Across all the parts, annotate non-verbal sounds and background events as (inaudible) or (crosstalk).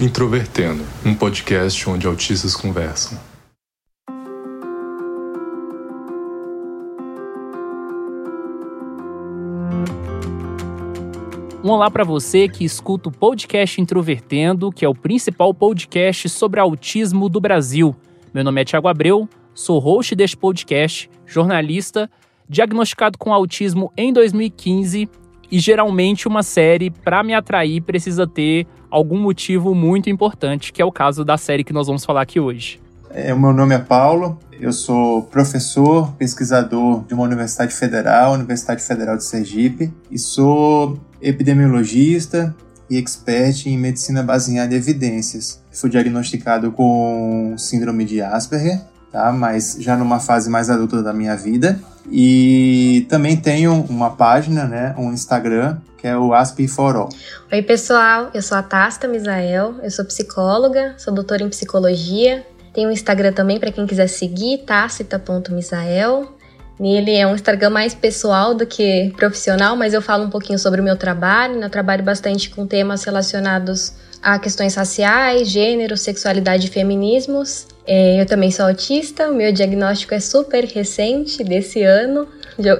Introvertendo, um podcast onde autistas conversam. Um olá para você que escuta o podcast Introvertendo, que é o principal podcast sobre autismo do Brasil. Meu nome é Tiago Abreu, sou host deste podcast, jornalista, diagnosticado com autismo em 2015 e geralmente uma série para me atrair precisa ter algum motivo muito importante, que é o caso da série que nós vamos falar aqui hoje. É, meu nome é Paulo, eu sou professor, pesquisador de uma universidade federal, Universidade Federal de Sergipe, e sou epidemiologista e expert em medicina baseada em evidências. Fui diagnosticado com síndrome de Asperger, tá? mas já numa fase mais adulta da minha vida. E também tenho uma página, né, um Instagram, que é o Asp for All. Oi, pessoal, eu sou a Tasta Misael, eu sou psicóloga, sou doutora em psicologia. Tenho um Instagram também para quem quiser seguir, tacita.misael. Nele é um Instagram mais pessoal do que profissional, mas eu falo um pouquinho sobre o meu trabalho. Eu trabalho bastante com temas relacionados a questões raciais, gênero, sexualidade e feminismos. É, eu também sou autista, o meu diagnóstico é super recente, desse ano,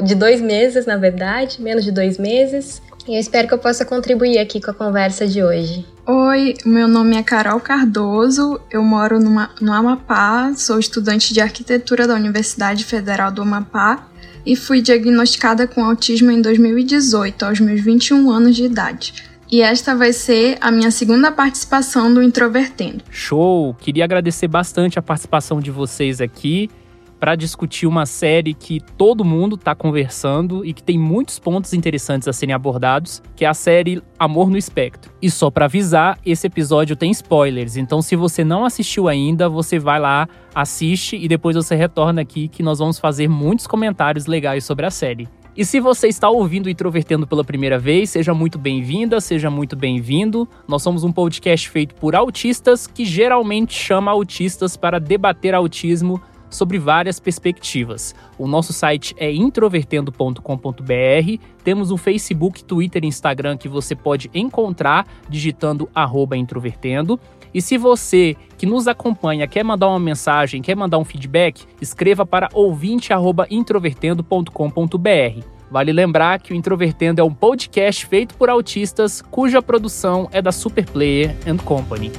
de dois meses, na verdade, menos de dois meses. E eu espero que eu possa contribuir aqui com a conversa de hoje. Oi, meu nome é Carol Cardoso, eu moro numa, no Amapá, sou estudante de arquitetura da Universidade Federal do Amapá e fui diagnosticada com autismo em 2018, aos meus 21 anos de idade e esta vai ser a minha segunda participação do Introvertendo. Show! Queria agradecer bastante a participação de vocês aqui para discutir uma série que todo mundo está conversando e que tem muitos pontos interessantes a serem abordados, que é a série Amor no Espectro. E só para avisar, esse episódio tem spoilers, então se você não assistiu ainda, você vai lá, assiste e depois você retorna aqui que nós vamos fazer muitos comentários legais sobre a série. E se você está ouvindo o Introvertendo pela primeira vez, seja muito bem-vinda, seja muito bem-vindo. Nós somos um podcast feito por autistas que geralmente chama autistas para debater autismo sobre várias perspectivas. O nosso site é introvertendo.com.br. Temos um Facebook, Twitter e Instagram que você pode encontrar digitando introvertendo. E se você que nos acompanha quer mandar uma mensagem, quer mandar um feedback, escreva para ouvinte@introvertendo.com.br. Vale lembrar que o Introvertendo é um podcast feito por autistas cuja produção é da Superplayer and Company.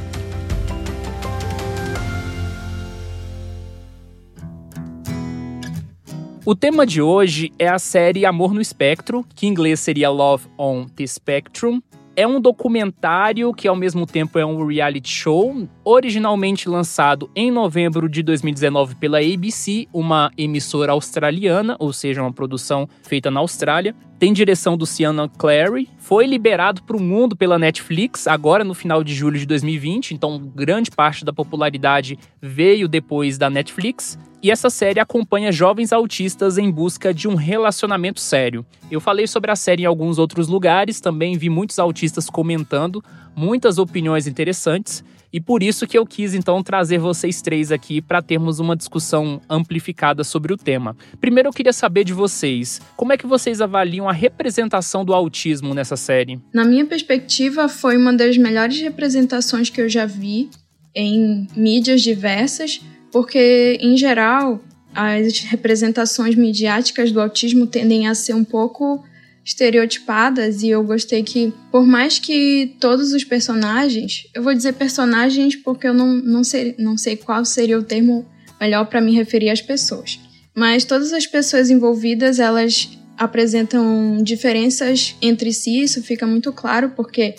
O tema de hoje é a série Amor no Espectro, que em inglês seria Love on the Spectrum, é um documentário que ao mesmo tempo é um reality show, originalmente lançado em novembro de 2019 pela ABC, uma emissora australiana, ou seja, uma produção feita na Austrália. Tem direção do Sienna Clary, foi liberado para o mundo pela Netflix agora no final de julho de 2020, então grande parte da popularidade veio depois da Netflix. E essa série acompanha jovens autistas em busca de um relacionamento sério. Eu falei sobre a série em alguns outros lugares, também vi muitos autistas comentando, muitas opiniões interessantes, e por isso que eu quis então trazer vocês três aqui para termos uma discussão amplificada sobre o tema. Primeiro eu queria saber de vocês, como é que vocês avaliam a representação do autismo nessa série? Na minha perspectiva, foi uma das melhores representações que eu já vi em mídias diversas porque, em geral, as representações midiáticas do autismo tendem a ser um pouco estereotipadas e eu gostei que, por mais que todos os personagens, eu vou dizer personagens porque eu não, não, sei, não sei qual seria o termo melhor para me referir às pessoas, mas todas as pessoas envolvidas elas apresentam diferenças entre si, isso fica muito claro porque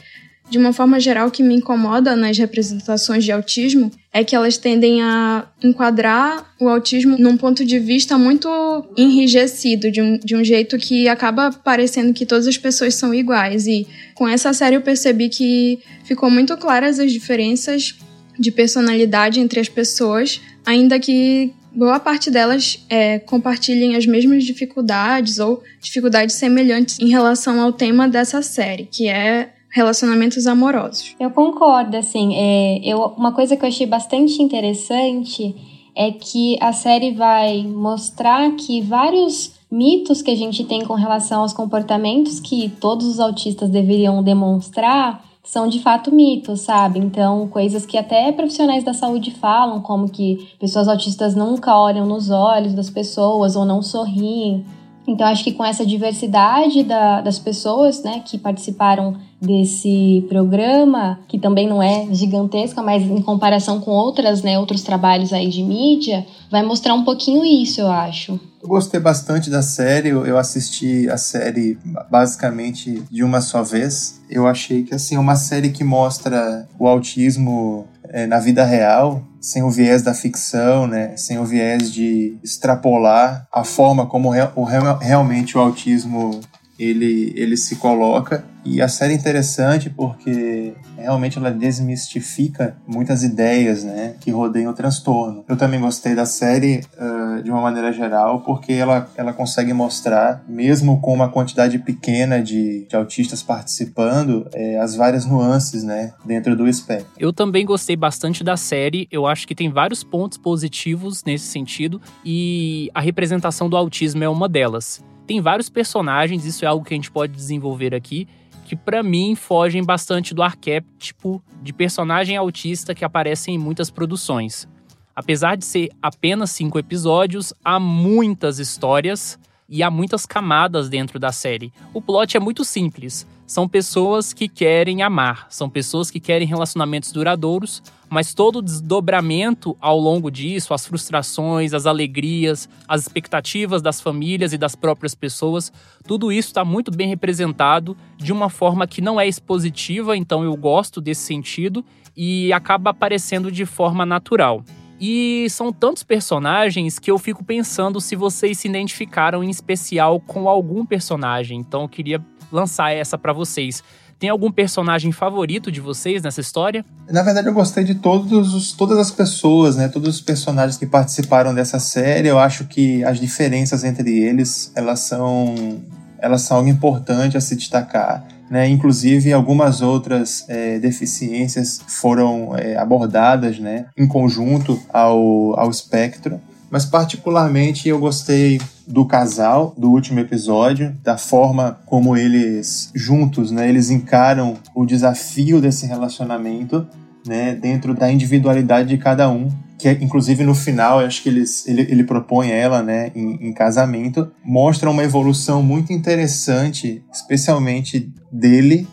de uma forma geral, o que me incomoda nas representações de autismo é que elas tendem a enquadrar o autismo num ponto de vista muito enrijecido, de um, de um jeito que acaba parecendo que todas as pessoas são iguais. E com essa série eu percebi que ficou muito claras as diferenças de personalidade entre as pessoas, ainda que boa parte delas é, compartilhem as mesmas dificuldades ou dificuldades semelhantes em relação ao tema dessa série, que é relacionamentos amorosos. Eu concordo, assim, é, eu, uma coisa que eu achei bastante interessante é que a série vai mostrar que vários mitos que a gente tem com relação aos comportamentos que todos os autistas deveriam demonstrar são de fato mitos, sabe? Então, coisas que até profissionais da saúde falam, como que pessoas autistas nunca olham nos olhos das pessoas ou não sorriem. Então, acho que com essa diversidade da, das pessoas né, que participaram desse programa, que também não é gigantesca, mas em comparação com outras, né, outros trabalhos aí de mídia, vai mostrar um pouquinho isso, eu acho. Eu gostei bastante da série, eu assisti a série basicamente de uma só vez. Eu achei que assim, é uma série que mostra o autismo é, na vida real, sem o viés da ficção, né? sem o viés de extrapolar a forma como o, realmente o autismo ele, ele se coloca. E a série é interessante porque realmente ela desmistifica muitas ideias né, que rodeiam o transtorno. Eu também gostei da série uh, de uma maneira geral porque ela, ela consegue mostrar, mesmo com uma quantidade pequena de, de autistas participando, é, as várias nuances né, dentro do espectro. Eu também gostei bastante da série. Eu acho que tem vários pontos positivos nesse sentido e a representação do autismo é uma delas. Tem vários personagens, isso é algo que a gente pode desenvolver aqui, que para mim fogem bastante do arquétipo de personagem autista que aparece em muitas produções. Apesar de ser apenas cinco episódios, há muitas histórias e há muitas camadas dentro da série. O plot é muito simples. São pessoas que querem amar, são pessoas que querem relacionamentos duradouros, mas todo o desdobramento ao longo disso, as frustrações, as alegrias, as expectativas das famílias e das próprias pessoas, tudo isso está muito bem representado de uma forma que não é expositiva, então eu gosto desse sentido e acaba aparecendo de forma natural. E são tantos personagens que eu fico pensando se vocês se identificaram em especial com algum personagem. Então eu queria lançar essa para vocês. Tem algum personagem favorito de vocês nessa história? Na verdade, eu gostei de todos os, todas as pessoas, né? Todos os personagens que participaram dessa série. Eu acho que as diferenças entre eles, elas são, elas são algo importante a se destacar. Né? Inclusive, algumas outras é, deficiências foram é, abordadas né, em conjunto ao, ao espectro. Mas, particularmente, eu gostei do casal do último episódio, da forma como eles juntos, né, eles encaram o desafio desse relacionamento, né, dentro da individualidade de cada um, que é, inclusive no final, eu acho que eles, ele, ele propõe ela, né, em, em casamento, mostra uma evolução muito interessante, especialmente dele,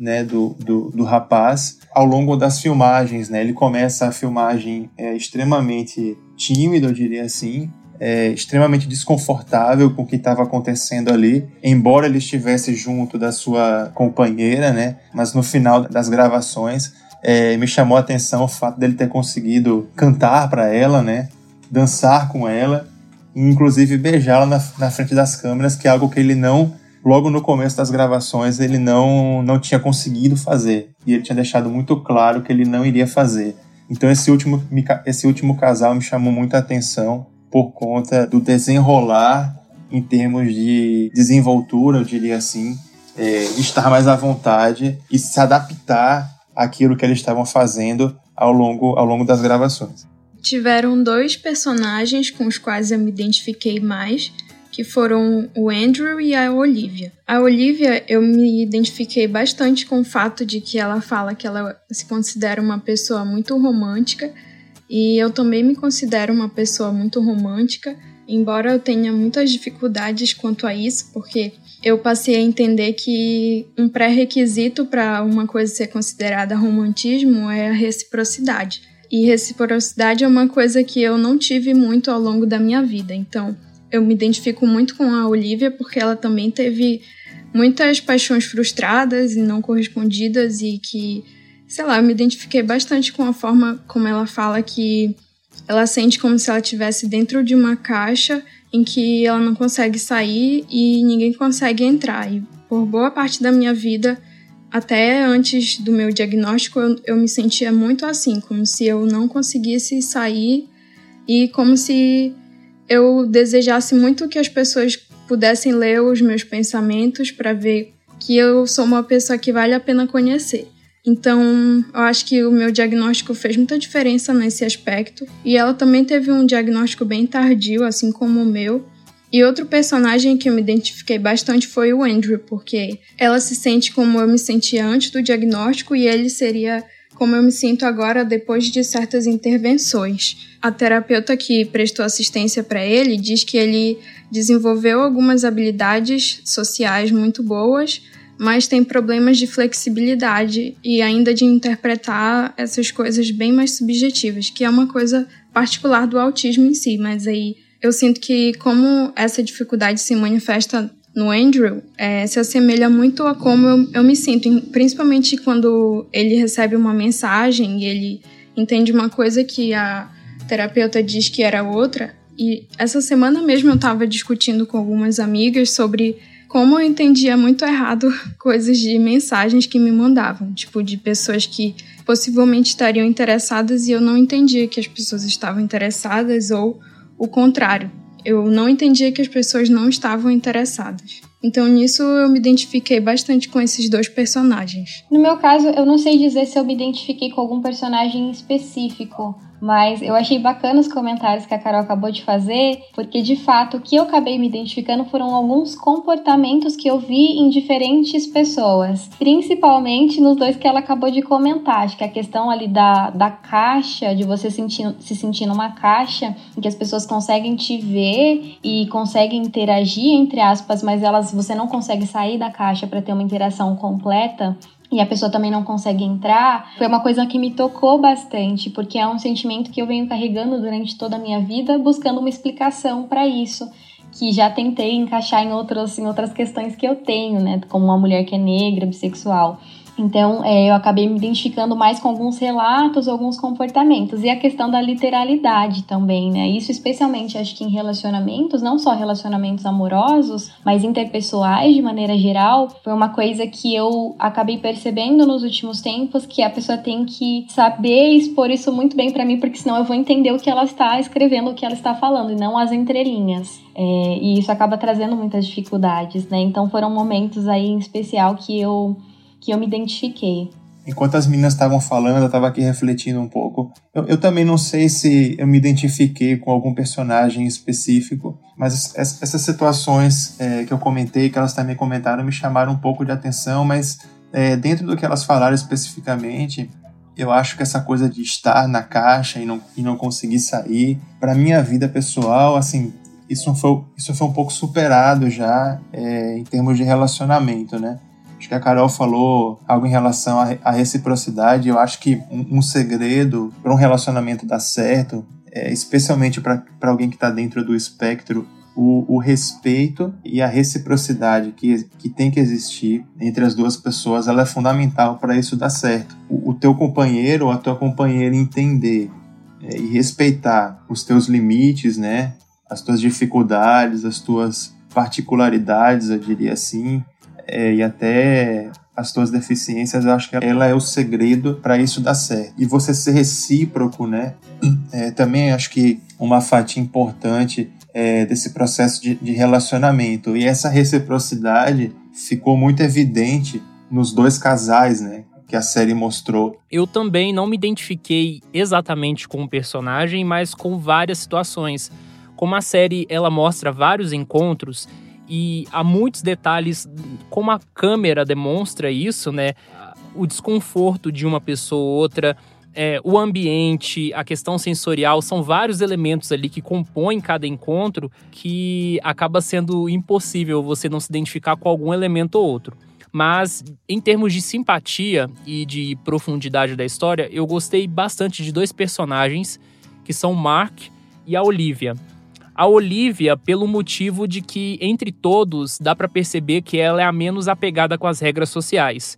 né, do, do, do rapaz, ao longo das filmagens, né, ele começa a filmagem é, extremamente tímido, eu diria assim, é, extremamente desconfortável com o que estava acontecendo ali, embora ele estivesse junto da sua companheira, né? Mas no final das gravações é, me chamou a atenção o fato dele ter conseguido cantar para ela, né? Dançar com ela e inclusive beijá-la na, na frente das câmeras, que é algo que ele não logo no começo das gravações ele não, não tinha conseguido fazer. E ele tinha deixado muito claro que ele não iria fazer. Então esse último, esse último casal me chamou muita atenção por conta do desenrolar em termos de desenvoltura, eu diria assim, é, estar mais à vontade e se adaptar àquilo que eles estavam fazendo ao longo, ao longo das gravações. Tiveram dois personagens com os quais eu me identifiquei mais, que foram o Andrew e a Olivia. A Olivia, eu me identifiquei bastante com o fato de que ela fala que ela se considera uma pessoa muito romântica e eu também me considero uma pessoa muito romântica, embora eu tenha muitas dificuldades quanto a isso, porque eu passei a entender que um pré-requisito para uma coisa ser considerada romantismo é a reciprocidade. E reciprocidade é uma coisa que eu não tive muito ao longo da minha vida. Então, eu me identifico muito com a Olivia porque ela também teve muitas paixões frustradas e não correspondidas e que sei lá, eu me identifiquei bastante com a forma como ela fala que ela sente como se ela estivesse dentro de uma caixa em que ela não consegue sair e ninguém consegue entrar. E por boa parte da minha vida, até antes do meu diagnóstico, eu, eu me sentia muito assim, como se eu não conseguisse sair e como se eu desejasse muito que as pessoas pudessem ler os meus pensamentos para ver que eu sou uma pessoa que vale a pena conhecer. Então, eu acho que o meu diagnóstico fez muita diferença nesse aspecto. E ela também teve um diagnóstico bem tardio, assim como o meu. E outro personagem que eu me identifiquei bastante foi o Andrew, porque ela se sente como eu me sentia antes do diagnóstico e ele seria como eu me sinto agora depois de certas intervenções. A terapeuta que prestou assistência para ele diz que ele desenvolveu algumas habilidades sociais muito boas, mas tem problemas de flexibilidade e ainda de interpretar essas coisas bem mais subjetivas, que é uma coisa particular do autismo em si, mas aí eu sinto que como essa dificuldade se manifesta no Andrew é, se assemelha muito a como eu, eu me sinto, principalmente quando ele recebe uma mensagem e ele entende uma coisa que a terapeuta diz que era outra. E essa semana mesmo eu estava discutindo com algumas amigas sobre como eu entendia muito errado (laughs) coisas de mensagens que me mandavam, tipo de pessoas que possivelmente estariam interessadas e eu não entendia que as pessoas estavam interessadas ou o contrário eu não entendia que as pessoas não estavam interessadas. Então nisso eu me identifiquei bastante com esses dois personagens. No meu caso, eu não sei dizer se eu me identifiquei com algum personagem específico, mas eu achei bacana os comentários que a Carol acabou de fazer, porque de fato o que eu acabei me identificando foram alguns comportamentos que eu vi em diferentes pessoas, principalmente nos dois que ela acabou de comentar. Acho que a questão ali da, da caixa, de você sentir, se sentir numa caixa em que as pessoas conseguem te ver e conseguem interagir, entre aspas, mas elas você não consegue sair da caixa para ter uma interação completa e a pessoa também não consegue entrar, foi uma coisa que me tocou bastante, porque é um sentimento que eu venho carregando durante toda a minha vida, buscando uma explicação para isso, que já tentei encaixar em outras, em outras questões que eu tenho, né, como uma mulher que é negra, bissexual. Então, é, eu acabei me identificando mais com alguns relatos, alguns comportamentos. E a questão da literalidade também, né? Isso, especialmente, acho que em relacionamentos, não só relacionamentos amorosos, mas interpessoais de maneira geral, foi uma coisa que eu acabei percebendo nos últimos tempos que a pessoa tem que saber expor isso muito bem para mim, porque senão eu vou entender o que ela está escrevendo, o que ela está falando, e não as entrelinhas. É, e isso acaba trazendo muitas dificuldades, né? Então, foram momentos aí em especial que eu que eu me identifiquei. Enquanto as meninas estavam falando, eu estava aqui refletindo um pouco. Eu, eu, também não sei se eu me identifiquei com algum personagem específico, mas essas situações é, que eu comentei, que elas também comentaram, me chamaram um pouco de atenção, mas é, dentro do que elas falaram especificamente, eu acho que essa coisa de estar na caixa e não, e não conseguir sair, para minha vida pessoal, assim, isso foi, isso foi um pouco superado já é, em termos de relacionamento, né? Acho que a Carol falou algo em relação à reciprocidade. Eu acho que um, segredo para um relacionamento dar certo, é, especialmente para alguém que está dentro do espectro, o, o, respeito e a reciprocidade que, que tem que existir entre as duas pessoas, ela é fundamental para isso dar certo. O, o, teu companheiro ou a tua companheira entender é, e respeitar os teus limites, né? As tuas dificuldades, as tuas particularidades, eu diria assim, é, e até as tuas deficiências, eu acho que ela é o segredo para isso dar certo. E você ser recíproco, né? (clears throat) É, também acho que uma fatia importante é, desse processo de, de relacionamento. E essa reciprocidade ficou muito evidente nos dois casais, né? que a série mostrou. Eu também não me identifiquei exatamente com o personagem, mas com várias situações. Como a série ela mostra vários encontros, e há muitos detalhes como a câmera demonstra isso, né? O desconforto de uma pessoa ou outra, é, o ambiente, a questão sensorial, são vários elementos ali que compõem cada encontro que acaba sendo impossível você não se identificar com algum elemento ou outro. Mas em termos de simpatia e de profundidade da história, eu gostei bastante de dois personagens que são Mark e a Olivia a Olivia pelo motivo de que, entre todos, dá para perceber que ela é a menos apegada com as regras sociais.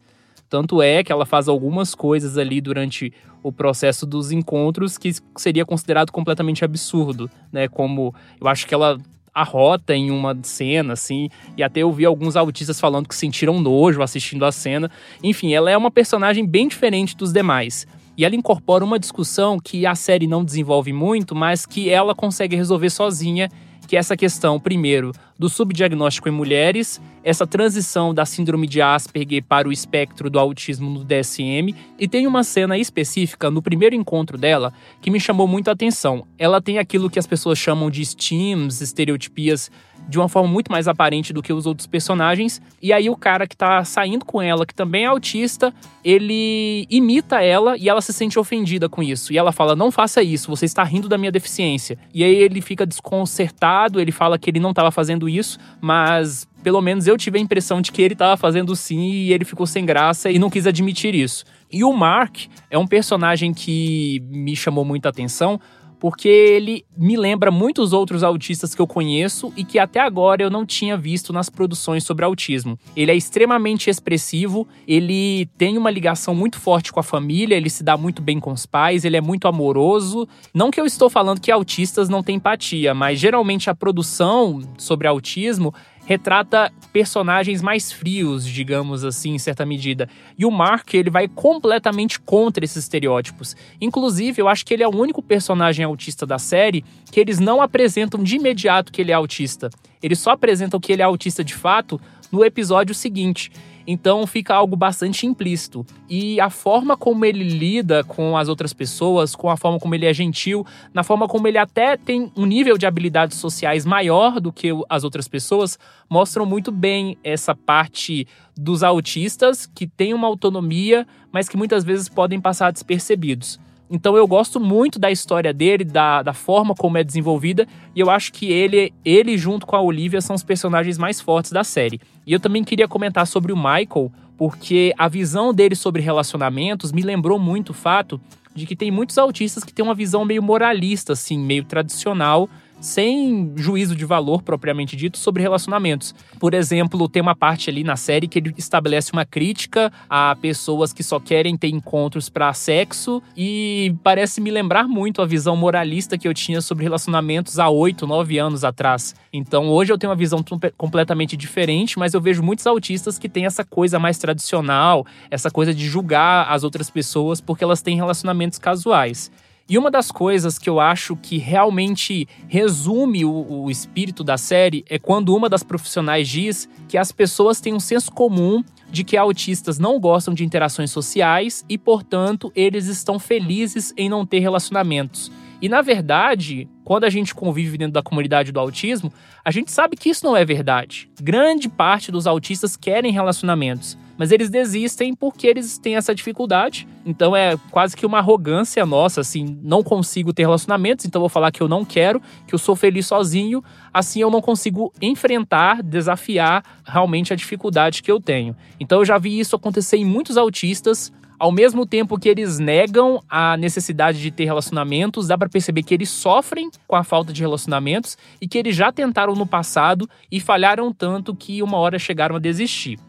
Tanto é que ela faz algumas coisas ali durante o processo dos encontros que seria considerado completamente absurdo, né? Como eu acho que ela arrota em uma cena, assim, e até eu vi alguns autistas falando que sentiram nojo assistindo a cena. Enfim, ela é uma personagem bem diferente dos demais. E ela incorpora uma discussão que a série não desenvolve muito, mas que ela consegue resolver sozinha, que é essa questão, primeiro, do subdiagnóstico em mulheres, essa transição da síndrome de Asperger para o espectro do autismo no DSM, e tem uma cena específica no primeiro encontro dela que me chamou muito a atenção. Ela tem aquilo que as pessoas chamam de steams, estereotipias de uma forma muito mais aparente do que os outros personagens. E aí o cara que tá saindo com ela, que também é autista, ele imita ela e ela se sente ofendida com isso. E ela fala: "Não faça isso, você está rindo da minha deficiência". E aí ele fica desconcertado, ele fala que ele não estava fazendo isso, mas pelo menos eu tive a impressão de que ele estava fazendo sim e ele ficou sem graça e não quis admitir isso. E o Mark é um personagem que me chamou muita atenção porque ele me lembra muitos outros autistas que eu conheço e que até agora eu não tinha visto nas produções sobre autismo. Ele é extremamente expressivo, ele tem uma ligação muito forte com a família, ele se dá muito bem com os pais, ele é muito amoroso. Não que eu estou falando que autistas não têm empatia, mas geralmente a produção sobre autismo retrata personagens mais frios, digamos assim, em certa medida. E o Mark, ele vai completamente contra esses estereótipos. Inclusive, eu acho que ele é o único personagem autista da série que eles não apresentam de imediato que ele é autista. Eles só apresentam que ele é autista de fato no episódio seguinte. Então fica algo bastante implícito. E a forma como ele lida com as outras pessoas, com a forma como ele é gentil, na forma como ele até tem um nível de habilidades sociais maior do que as outras pessoas, mostram muito bem essa parte dos autistas que têm uma autonomia, mas que muitas vezes podem passar despercebidos. Então eu gosto muito da história dele, da, da forma como é desenvolvida, e eu acho que ele, ele junto com a Olivia são os personagens mais fortes da série. E eu também queria comentar sobre o Michael, porque a visão dele sobre relacionamentos me lembrou muito o fato de que tem muitos autistas que têm uma visão meio moralista, assim, meio tradicional sem juízo de valor propriamente dito sobre relacionamentos. Por exemplo, tem uma parte ali na série que ele estabelece uma crítica a pessoas que só querem ter encontros para sexo e parece me lembrar muito a visão moralista que eu tinha sobre relacionamentos há oito, nove anos atrás. Então hoje eu tenho uma visão completamente diferente, mas eu vejo muitos autistas que têm essa coisa mais tradicional, essa coisa de julgar as outras pessoas porque elas têm relacionamentos casuais. E uma das coisas que eu acho que realmente resume o, o, espírito da série é quando uma das profissionais diz que as pessoas têm um senso comum de que autistas não gostam de interações sociais e, portanto, eles estão felizes em não ter relacionamentos. E na verdade, quando a gente convive dentro da comunidade do autismo, a gente sabe que isso não é verdade. Grande parte dos autistas querem relacionamentos mas eles desistem porque eles têm essa dificuldade. Então é quase que uma arrogância nossa, assim, não consigo ter relacionamentos, então vou falar que eu não quero, que eu sou feliz sozinho, assim eu não consigo enfrentar, desafiar realmente a dificuldade que eu tenho. Então eu já vi isso acontecer em muitos autistas, ao mesmo tempo que eles negam a necessidade de ter relacionamentos, dá para perceber que eles sofrem com a falta de relacionamentos e que eles já tentaram no passado e falharam tanto que uma hora chegaram a desistir.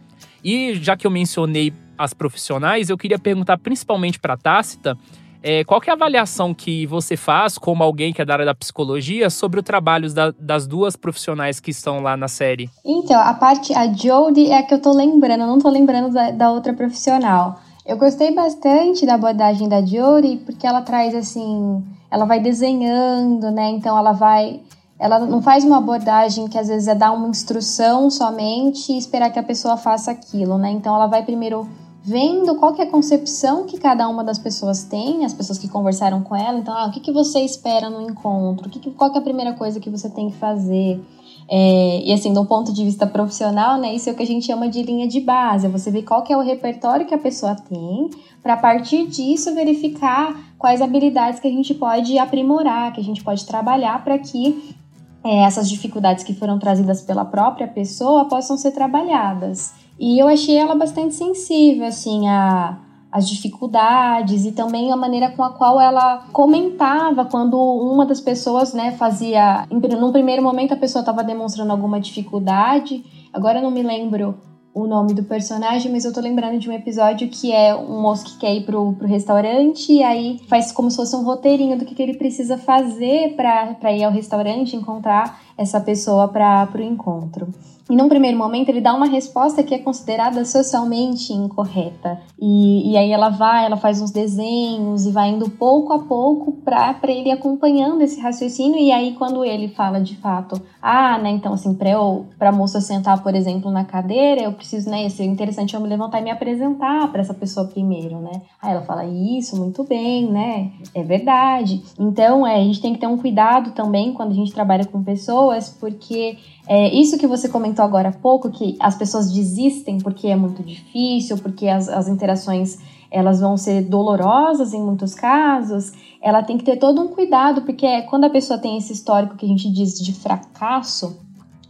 E já que eu mencionei as profissionais, eu queria perguntar principalmente para Tácita, é, qual é a avaliação que você faz, como alguém que é da área da psicologia, sobre o trabalho da, das duas profissionais que estão lá na série? Então, a parte, a Jodie é a que eu tô lembrando, eu não tô lembrando da, da outra profissional. Eu gostei bastante da abordagem da Jodie, porque ela traz, assim, ela vai desenhando, né, então ela vai ela não faz uma abordagem que às vezes é dar uma instrução somente e esperar que a pessoa faça aquilo, né? Então ela vai primeiro vendo qual que é a concepção que cada uma das pessoas tem, as pessoas que conversaram com ela. Então, ah, o que, que você espera no encontro? O que, que qual que é a primeira coisa que você tem que fazer? É, e assim, do ponto de vista profissional, né, isso é o que a gente chama de linha de base. É você vê qual que é o repertório que a pessoa tem, para a partir disso verificar quais habilidades que a gente pode aprimorar, que a gente pode trabalhar para que é, essas dificuldades que foram trazidas pela própria pessoa possam ser trabalhadas. E eu achei ela bastante sensível, assim, a as dificuldades e também a maneira com a qual ela comentava quando uma das pessoas, né, fazia, num primeiro momento a pessoa estava demonstrando alguma dificuldade. Agora eu não me lembro o nome do personagem, mas eu tô lembrando de um episódio que é um moço que quer ir pro, pro restaurante e aí faz como se fosse um roteirinho do que, que ele precisa fazer para ir ao restaurante encontrar essa pessoa para pro encontro. E num primeiro momento ele dá uma resposta que é considerada socialmente incorreta. E, e aí ela vai, ela faz uns desenhos e vai indo pouco a pouco para ele acompanhando esse raciocínio. E aí quando ele fala de fato, ah, né, então assim, eu, pra moça sentar, por exemplo, na cadeira, eu preciso, né, ser interessante eu me levantar e me apresentar para essa pessoa primeiro, né? Aí ela fala, isso, muito bem, né? É verdade. Então, é, a gente tem que ter um cuidado também quando a gente trabalha com pessoas pessoas, porque é, isso que você comentou agora há pouco, que as pessoas desistem porque é muito difícil, porque as, as interações elas vão ser dolorosas em muitos casos, ela tem que ter todo um cuidado, porque quando a pessoa tem esse histórico que a gente diz de fracasso,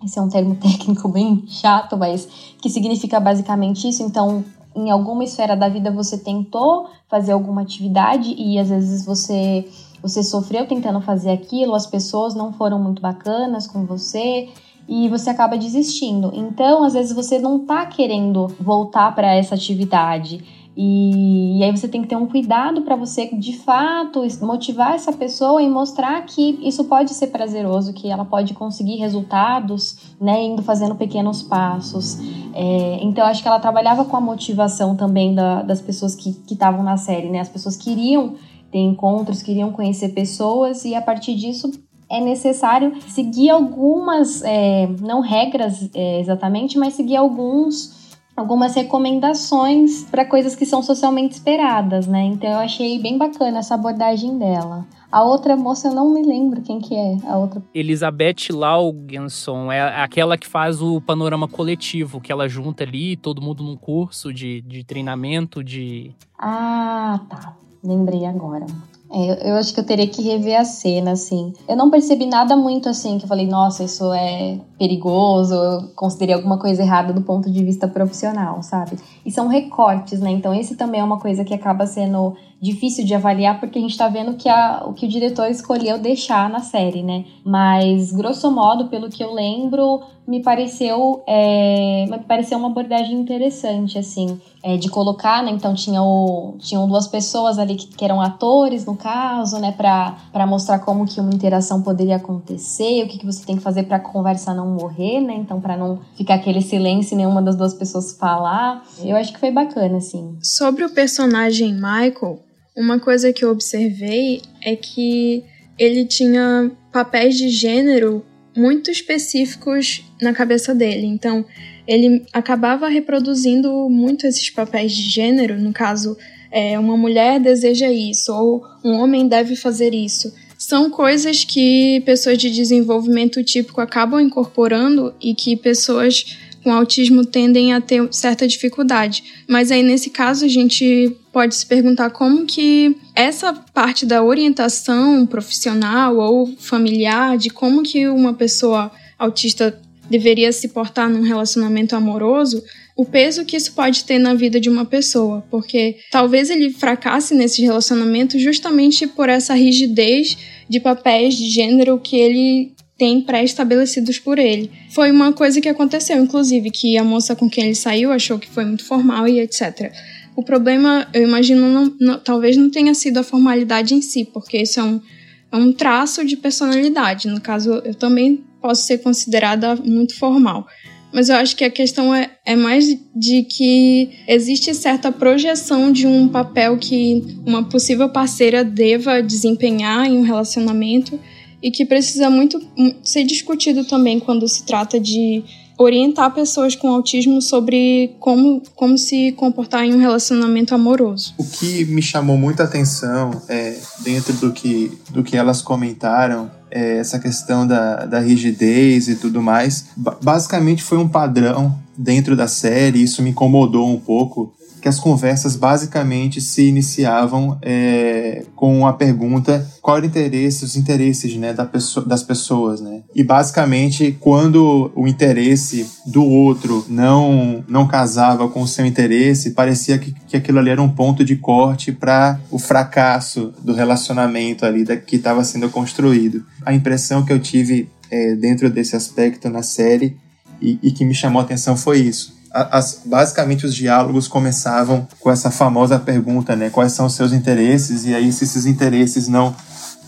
esse é um termo (laughs) técnico bem chato, mas que significa basicamente isso. Então, em alguma esfera da vida você tentou fazer alguma atividade e às vezes você você sofreu tentando fazer aquilo, as pessoas não foram muito bacanas com você e você acaba desistindo. Então, às vezes você não tá querendo voltar para essa atividade. E, e, aí você tem que ter um cuidado para você, de fato, motivar essa pessoa e mostrar que isso pode ser prazeroso, que ela pode conseguir resultados, né, indo fazendo pequenos passos. É, então, acho que ela trabalhava com a motivação também da, das pessoas que estavam na série, né? As pessoas queriam ter encontros, queriam conhecer pessoas e a partir disso é necessário seguir algumas, é, não regras é, exatamente, mas seguir alguns algumas recomendações para coisas que são socialmente esperadas, né? Então eu achei bem bacana essa abordagem dela. A outra moça eu não me lembro quem que é, a outra. Elizabeth Laugenson é aquela que faz o panorama coletivo, que ela junta ali todo mundo num curso de, de treinamento de... Ah, tá. Lembrei agora. É, eu acho que eu teria que rever a cena, assim. Eu não percebi nada muito assim, que eu falei, nossa, isso é perigoso, eu considerei alguma coisa errada do ponto de vista profissional, sabe? E são recortes, né? Então, esse também é uma coisa que acaba sendo difícil de avaliar porque a gente tá vendo que a, o que o diretor escolheu deixar na série, né? Mas, grosso modo, pelo que eu lembro, me pareceu, é, me pareceu uma abordagem interessante, assim, é, de colocar, né? Então tinha o, tinham duas pessoas ali que, que eram atores, no caso, né? Para mostrar como que uma interação poderia acontecer, o que, que você tem que fazer para a conversa não morrer, né? Então, para não ficar aquele silêncio e nenhuma das duas pessoas falar. Eu acho que foi bacana, assim. Sobre o personagem Michael, uma coisa que eu observei é que ele tinha papéis de gênero muito específicos na cabeça dele. Então, ele acabava reproduzindo muito esses papéis de gênero, no caso, é, uma mulher deseja isso, ou um homem deve fazer isso. São coisas que pessoas de desenvolvimento típico acabam incorporando e que pessoas com autismo tendem a ter certa dificuldade. Mas aí, nesse caso, a gente pode se perguntar como que essa parte da orientação profissional ou familiar, de como que uma pessoa autista deveria se portar num relacionamento amoroso, o peso que isso pode ter na vida de uma pessoa, porque talvez ele fracasse nesse relacionamento justamente por essa rigidez de papéis de gênero que ele tem pré-estabelecidos por ele. Foi uma coisa que aconteceu, inclusive, que a moça com quem ele saiu achou que foi muito formal e etc. O problema, eu imagino, não, não, talvez não tenha sido a formalidade em si, porque isso é um, é um traço de personalidade. No caso, eu também posso ser considerada muito formal. Mas eu acho que a questão é, é mais de que existe certa projeção de um papel que uma possível parceira deva desempenhar em um relacionamento e que precisa muito ser discutido também quando se trata de orientar pessoas com autismo sobre como, como se comportar em um relacionamento amoroso. O que me chamou muita atenção é, dentro do que, do que elas comentaram, é essa questão da, da rigidez e tudo mais, basicamente foi um padrão dentro da série, isso me incomodou um pouco, que as conversas basicamente se iniciavam é, com a pergunta qual era o interesse, os interesses né, da pessoa, das pessoas. Né? E basicamente, quando o interesse do outro não, não casava com o seu interesse, parecia que, que aquilo ali era um ponto de corte para o fracasso do relacionamento ali da, que estava sendo construído. A impressão que eu tive é, dentro desse aspecto na série e, e que me chamou a atenção foi isso as, basicamente os diálogos começavam com essa famosa pergunta, né? Quais são os seus interesses? E aí, se esses interesses não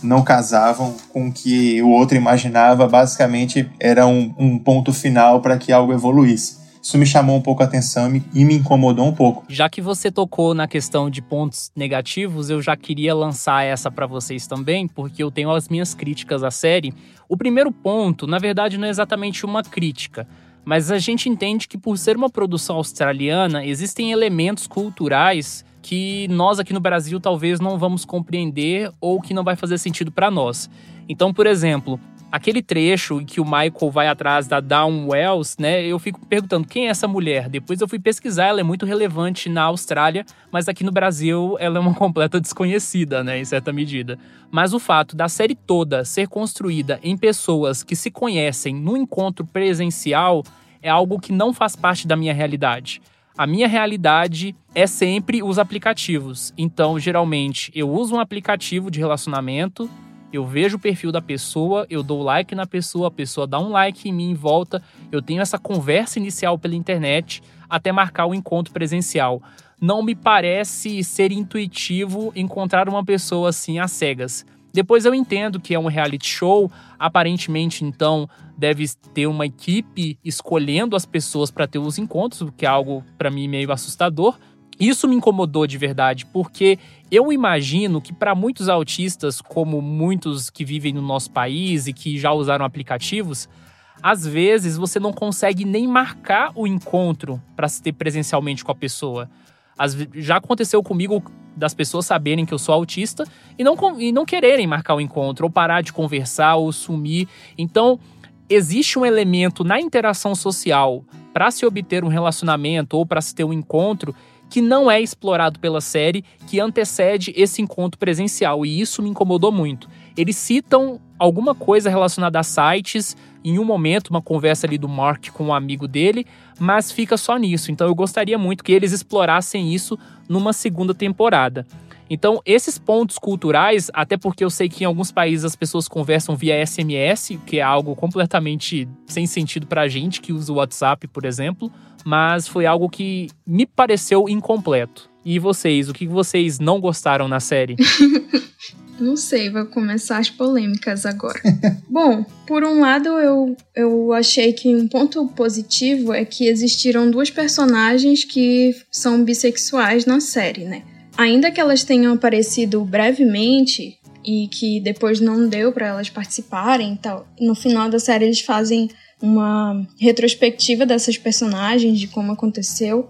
não casavam com o que o outro imaginava, basicamente era um, um ponto final para que algo evoluísse. Isso me chamou um pouco a atenção e me incomodou um pouco. Já que você tocou na questão de pontos negativos, eu já queria lançar essa para vocês também, porque eu tenho as minhas críticas à série. O primeiro ponto, na verdade, não é exatamente uma crítica mas a gente entende que por ser uma produção australiana, existem elementos culturais que nós aqui no Brasil talvez não vamos compreender ou que não vai fazer sentido para nós. Então, por exemplo, aquele trecho em que o Michael vai atrás da Dawn Wells, né? Eu fico perguntando quem é essa mulher. Depois eu fui pesquisar, ela é muito relevante na Austrália, mas aqui no Brasil ela é uma (laughs) completa desconhecida, né? Em certa medida. Mas o fato da série toda ser construída em pessoas que se conhecem no encontro presencial é algo que não faz parte da minha realidade. A minha realidade é sempre os aplicativos. Então, geralmente, eu uso um aplicativo de relacionamento eu vejo o perfil da pessoa, eu dou like na pessoa, a pessoa dá um like em mim em volta, eu tenho essa conversa inicial pela internet até marcar o encontro presencial. Não me parece ser intuitivo encontrar uma pessoa assim às cegas. Depois eu entendo que é um reality show, aparentemente então deve ter uma equipe escolhendo as pessoas para ter os encontros, o que é algo para mim meio assustador. Isso me incomodou de verdade, porque eu imagino que para muitos autistas, como muitos que vivem no nosso país e que já usaram aplicativos, às vezes você não consegue nem marcar o encontro para se ter presencialmente com a pessoa. já aconteceu comigo das pessoas saberem que eu sou autista e não, e não quererem marcar o encontro, ou parar de conversar, ou sumir. Então, existe um elemento na interação social para se obter um relacionamento ou para se ter um encontro que não é explorado pela série, que antecede esse encontro presencial, e isso me incomodou muito. Eles citam alguma coisa relacionada a sites, em um momento, uma conversa ali do Mark com um amigo dele, mas fica só nisso. Então eu gostaria muito que eles explorassem isso numa segunda temporada. Então, esses pontos culturais, até porque eu sei que em alguns países as pessoas conversam via SMS, que é algo completamente sem sentido pra gente que usa o WhatsApp, por exemplo, mas foi algo que me pareceu incompleto. E vocês, o que vocês não gostaram na série? (laughs) Não sei, vai começar as polêmicas agora. (laughs) Bom, por um lado, eu, eu achei que um ponto positivo é que existiram duas personagens que são bissexuais na série, né? Ainda que elas tenham aparecido brevemente e que depois não deu para elas participarem tal, no final da série eles fazem uma retrospectiva dessas personagens, de como aconteceu.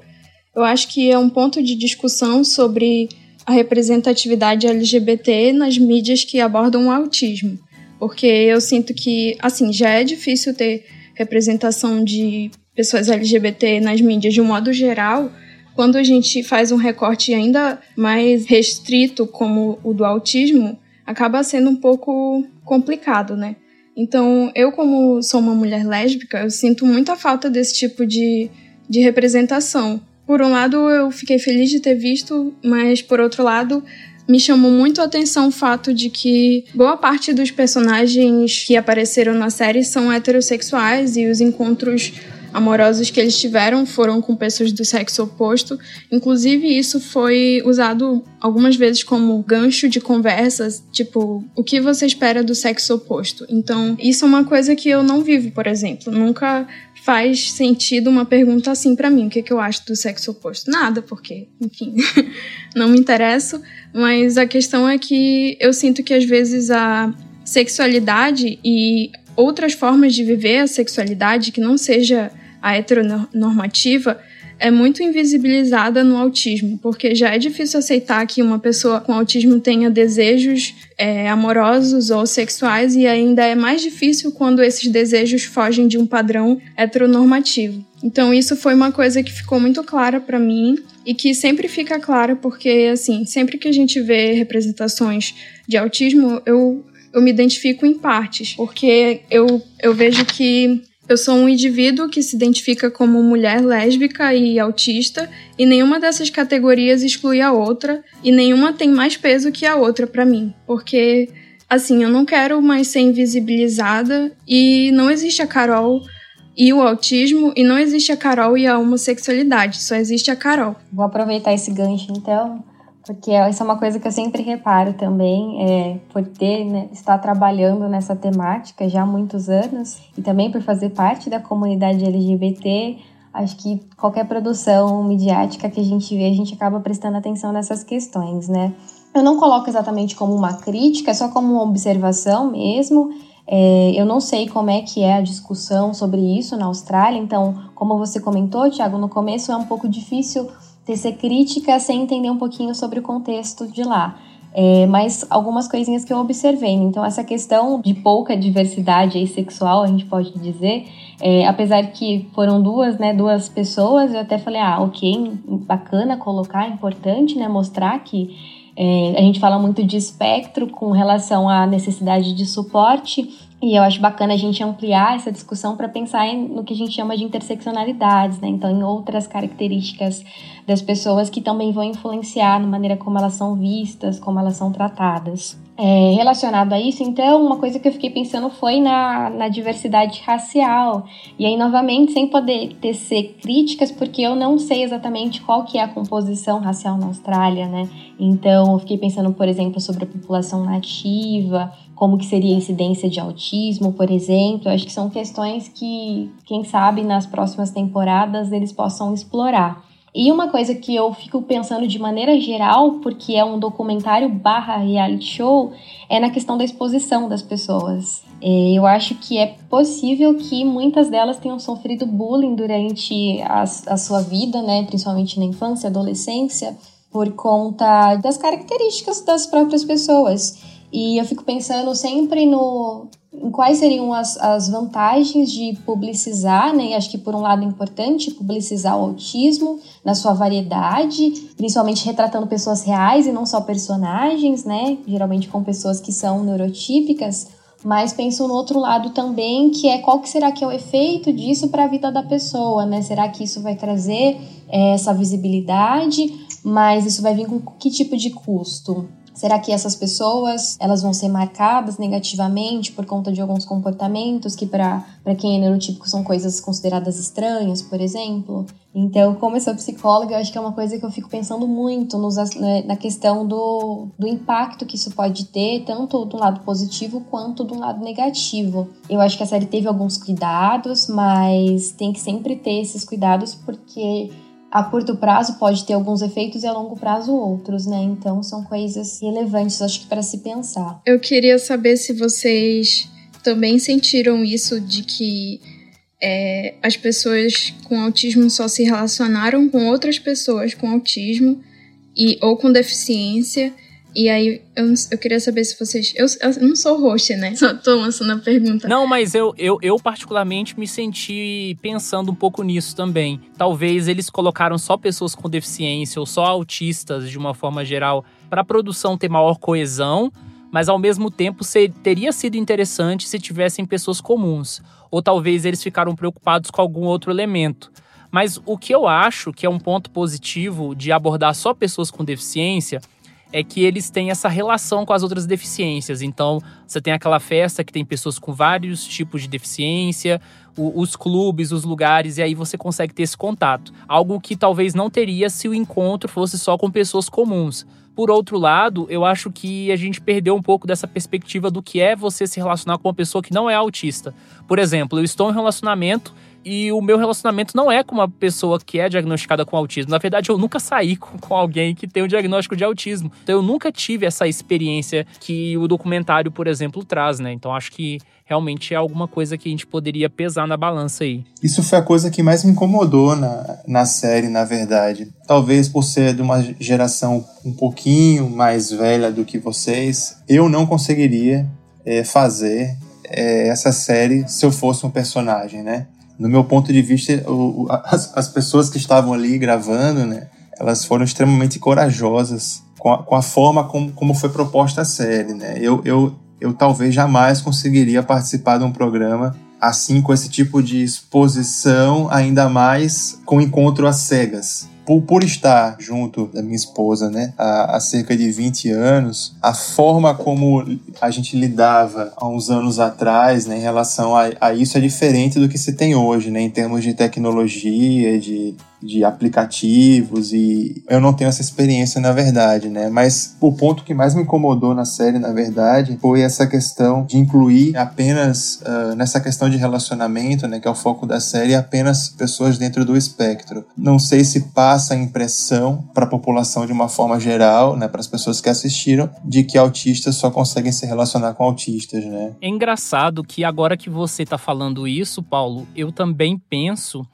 Eu acho que é um ponto de discussão sobre a representatividade LGBT nas mídias que abordam o autismo. Porque eu sinto que, assim, já é difícil ter representação de pessoas LGBT nas mídias de um modo geral, quando a gente faz um recorte ainda mais restrito, como o do autismo, acaba sendo um pouco complicado, né? Então, eu, como sou uma mulher lésbica, eu sinto muita falta desse tipo de, de representação. Por um lado, eu fiquei feliz de ter visto, mas por outro lado, me chamou muito a atenção o fato de que boa parte dos personagens que apareceram na série são heterossexuais e os encontros amorosos que eles tiveram foram com pessoas do sexo oposto. Inclusive, isso foi usado algumas vezes como gancho de conversas, tipo, o que você espera do sexo oposto? Então, isso é uma coisa que eu não vivo, por exemplo. Nunca faz sentido uma pergunta assim para mim, o que, que eu acho do sexo oposto? Nada, porque, enfim, (laughs) não me interesso, mas a questão é que eu sinto que às vezes a sexualidade e outras formas de viver a sexualidade que não seja a heteronormativa é muito invisibilizada no autismo, porque já é difícil aceitar que uma pessoa com autismo tenha desejos é, amorosos ou sexuais, e ainda é mais difícil quando esses desejos fogem de um padrão heteronormativo. Então, isso foi uma coisa que ficou muito clara para mim e que sempre fica clara porque, assim, sempre que a gente vê representações de autismo, eu, eu me identifico em partes, porque eu, eu vejo que eu sou um indivíduo que se identifica como mulher lésbica e autista, e nenhuma dessas categorias exclui a outra, e nenhuma tem mais peso que a outra para mim, porque assim, eu não quero mais ser invisibilizada e não existe a Carol e o autismo e não existe a Carol e a homossexualidade, só existe a Carol. Vou aproveitar esse gancho então porque essa é uma coisa que eu sempre reparo também, é, por ter, né, estar trabalhando nessa temática já há muitos anos e também por fazer parte da comunidade LGBT, acho que qualquer produção midiática que a gente vê, a gente acaba prestando atenção nessas questões, né? Eu não coloco exatamente como uma crítica, é só como uma observação mesmo. É, eu não sei como é que é a discussão sobre isso na Austrália, então, como você comentou, Tiago, no começo é um pouco difícil tecer crítica sem entender um pouquinho sobre o contexto de lá. É, mas algumas coisinhas que eu observei. Então, essa questão de pouca diversidade sexual, a gente pode dizer, é, apesar que foram duas, né, duas pessoas, eu até falei, ah, ok, bacana colocar, importante, né, mostrar que é, a gente fala muito de espectro com relação à necessidade de suporte, e eu acho bacana a gente ampliar essa discussão para pensar em, no que a gente chama de interseccionalidades, né? Então, em outras características das pessoas que também vão influenciar na maneira como elas são vistas, como elas são tratadas. É, relacionado a isso, então, uma coisa que eu fiquei pensando foi na, na diversidade racial. E aí, novamente, sem poder tecer críticas, porque eu não sei exatamente qual que é a composição racial na Austrália, né? Então, eu fiquei pensando, por exemplo, sobre a população nativa, como que seria a incidência de autismo, por exemplo. Eu acho que são questões que, quem sabe, nas próximas temporadas eles possam explorar. E uma coisa que eu fico pensando de maneira geral, porque é um documentário barra reality show, é na questão da exposição das pessoas. É, eu acho que é possível que muitas delas tenham sofrido bullying durante a, a sua vida, né, principalmente na infância, adolescência, por conta das características das próprias pessoas. E eu fico pensando sempre no, quais seriam as, as vantagens de publicizar, né? Acho que por um lado é importante publicizar o autismo na sua variedade, principalmente retratando pessoas reais e não só personagens, né? Geralmente com pessoas que são neurotípicas. Mas penso no outro lado também, que é qual que será que é o efeito disso para a vida da pessoa, né? Será que isso vai trazer é, essa visibilidade? Mas isso vai vir com que tipo de custo? Será que essas pessoas elas vão ser marcadas negativamente por conta de alguns comportamentos que para quem é neurotípico são coisas consideradas estranhas, por exemplo? Então, como eu sou psicóloga, eu acho que é uma coisa que eu fico pensando muito nos, né, na questão do, do impacto que isso pode ter, tanto do lado positivo quanto do lado negativo. Eu acho que a série teve alguns cuidados, mas tem que sempre ter esses cuidados porque a curto prazo pode ter alguns efeitos e a longo prazo outros, né? Então são coisas relevantes, acho que para se pensar. Eu queria saber se vocês também sentiram isso de que é, as pessoas com autismo só se relacionaram com outras pessoas com autismo e ou com deficiência e aí, eu, eu queria saber se vocês. Eu, eu não sou host, né? Só (laughs) tô lançando a pergunta. Não, mas eu, eu, eu, particularmente, me senti pensando um pouco nisso também. Talvez eles colocaram só pessoas com deficiência ou só autistas, de uma forma geral, para a produção ter maior coesão, mas ao mesmo tempo ser, teria sido interessante se tivessem pessoas comuns. Ou talvez eles ficaram preocupados com algum outro elemento. Mas o que eu acho que é um ponto positivo de abordar só pessoas com deficiência é que eles têm essa relação com as outras deficiências. Então, você tem aquela festa que tem pessoas com vários tipos de deficiência, o, os clubes, os lugares, e aí você consegue ter esse contato. Algo que talvez não teria se o encontro fosse só com pessoas comuns. Por outro lado, eu acho que a gente perdeu um pouco dessa perspectiva do que é você se relacionar com uma pessoa que não é autista. Por exemplo, eu estou em um relacionamento e o meu relacionamento não é com uma pessoa que é diagnosticada com autismo. Na verdade, eu nunca saí com, com alguém que tem o um diagnóstico de autismo. Então, eu nunca tive essa experiência que o documentário, por exemplo, traz, né? Então, acho que realmente é alguma coisa que a gente poderia pesar na balança aí. Isso foi a coisa que mais me incomodou na, na série, na verdade. Talvez por ser de uma geração um pouquinho mais velha do que vocês, eu não conseguiria é, fazer é, essa série se eu fosse um personagem, né? No meu ponto de vista, o, as, as, pessoas que estavam ali gravando, né, elas foram extremamente corajosas com a, com a forma como, como foi proposta a série, né. Eu, eu, eu talvez jamais conseguiria participar de um programa assim com esse tipo de exposição, ainda mais com encontro às cegas por, por estar junto da minha esposa, né, há, há, cerca de 20 anos, a forma como a gente lidava há uns anos atrás, né, em relação a, a isso é diferente do que se tem hoje, né, em termos de tecnologia, de de aplicativos e eu não tenho essa experiência na verdade, né? Mas o ponto que mais me incomodou na série, na verdade, foi essa questão de incluir apenas uh, nessa questão de relacionamento, né, que é o foco da série, apenas pessoas dentro do espectro. Não sei se passa a impressão para a população de uma forma geral, né, para as pessoas que assistiram, de que autistas só conseguem se relacionar com autistas, né? É engraçado que agora que você está falando isso, Paulo, eu também penso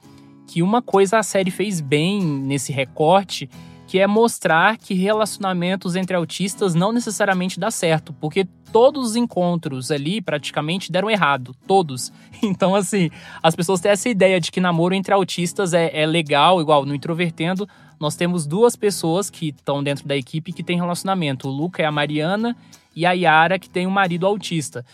que uma coisa a série fez bem nesse recorte, que é mostrar que relacionamentos entre autistas não necessariamente dá certo, porque todos os encontros ali praticamente deram errado, todos. (laughs) Então, assim, as pessoas têm essa ideia de que namoro entre autistas é, é legal, igual no Introvertendo, nós temos duas pessoas que estão dentro da equipe que têm relacionamento. O Luca é a Mariana e a Yara, que tem um marido autista.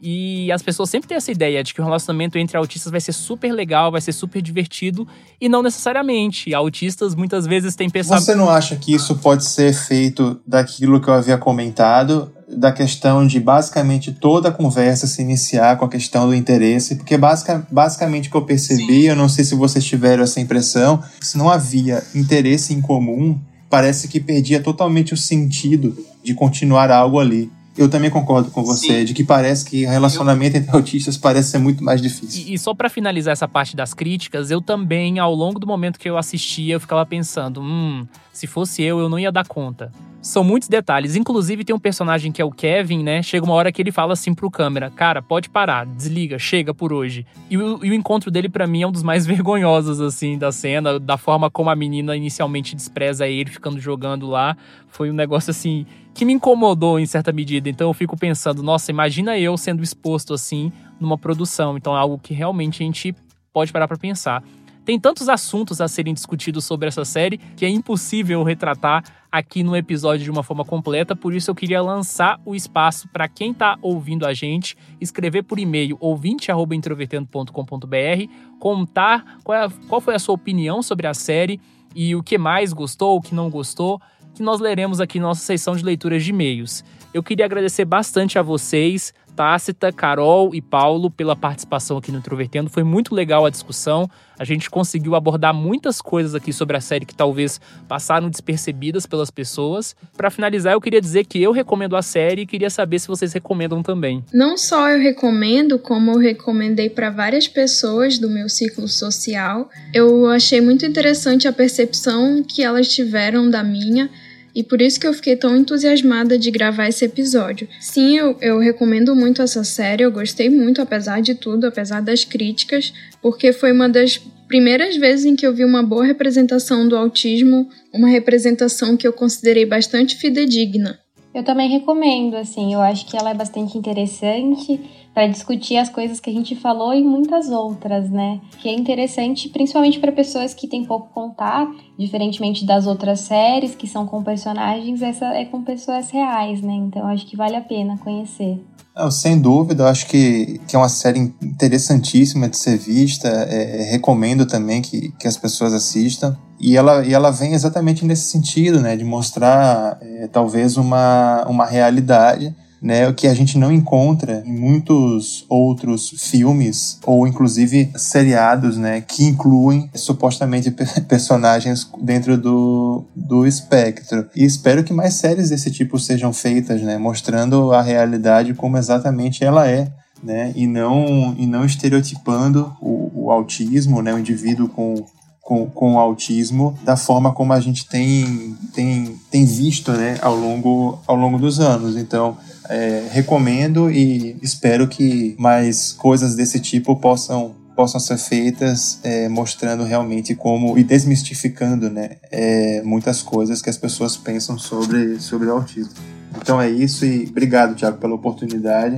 E as pessoas sempre têm essa ideia de que o relacionamento entre autistas vai ser super legal, vai ser super divertido, e não necessariamente. Autistas muitas vezes têm pensamento. Você não acha que isso pode ser feito daquilo que eu havia comentado, da questão de basicamente toda a conversa se iniciar com a questão do interesse? Porque basic, basicamente o que eu percebi, Sim. eu não sei se vocês tiveram essa impressão, se não havia interesse em comum, parece que perdia totalmente o sentido de continuar algo ali. Eu também concordo com você, Sim. de que parece que relacionamento eu... entre autistas parece ser muito mais difícil. E, e só para finalizar essa parte das críticas, eu também, ao longo do momento que eu assistia, eu ficava pensando, hum, se fosse eu, eu não ia dar conta. São muitos detalhes. Inclusive, tem um personagem que é o Kevin, né? Chega uma hora que ele fala assim pro câmera: Cara, pode parar, desliga, chega por hoje. E o, e o encontro dele, para mim, é um dos mais (laughs) vergonhosos, assim, da cena. Da forma como a menina inicialmente despreza ele, ficando jogando lá. Foi um negócio, assim, que me incomodou em certa medida. Então eu fico pensando: Nossa, imagina eu sendo exposto assim numa produção. Então é algo que realmente a gente pode parar para pensar. Tem tantos assuntos a serem discutidos sobre essa série que é impossível retratar aqui no episódio de uma forma completa, por isso eu queria lançar o espaço para quem está ouvindo a gente, escrever por e-mail ouvinte@introvertendo.com.br, contar qual, é, qual foi a sua opinião sobre a série e o que mais gostou, o que não gostou, que nós leremos aqui nossa sessão de leituras de e-mails. Eu queria agradecer bastante a vocês, Tácita, Carol e Paulo pela participação aqui no Introvertendo. Foi muito legal a discussão. A gente conseguiu abordar muitas coisas aqui sobre a série que talvez passaram despercebidas pelas pessoas. Para finalizar, eu queria dizer que eu recomendo a série e queria saber se vocês recomendam também. Não só eu recomendo, como eu recomendei para várias pessoas do meu ciclo social. Eu achei muito interessante a percepção que elas tiveram da minha e por isso que eu fiquei tão entusiasmada de gravar esse episódio. Sim, eu, eu recomendo muito essa série, eu gostei muito, apesar de tudo, apesar das críticas, porque foi uma das primeiras vezes em que eu vi uma boa representação do autismo, uma representação que eu considerei bastante fidedigna. Eu também recomendo, assim, eu acho que ela é bastante interessante para discutir as coisas que a gente falou e muitas outras, né? Que é interessante, principalmente para pessoas que têm pouco contato, diferentemente das outras séries que são com personagens, essa é com pessoas reais, né? Então acho que vale a pena conhecer. Não, sem dúvida, eu acho que, que é uma série interessantíssima de ser vista. É, é, recomendo também que, que as pessoas assistam. E ela, e ela vem exatamente nesse sentido, né? De mostrar é, talvez uma, uma realidade né, que a gente não encontra em muitos outros filmes ou inclusive seriados, né, que incluem supostamente (laughs) personagens dentro do, do espectro. E espero que mais séries desse tipo sejam feitas, né, mostrando a realidade como exatamente ela é. Né, e não e não estereotipando o, o autismo, né, o indivíduo com com, com o autismo da forma como a gente tem, tem, tem visto né, ao, longo, ao longo dos anos. Então, é, recomendo e espero que mais coisas desse tipo possam possam ser feitas é, mostrando realmente como e desmistificando né, é, muitas coisas que as pessoas pensam sobre, sobre o autismo. Então é isso e obrigado, Tiago, pela oportunidade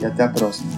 e até a próxima.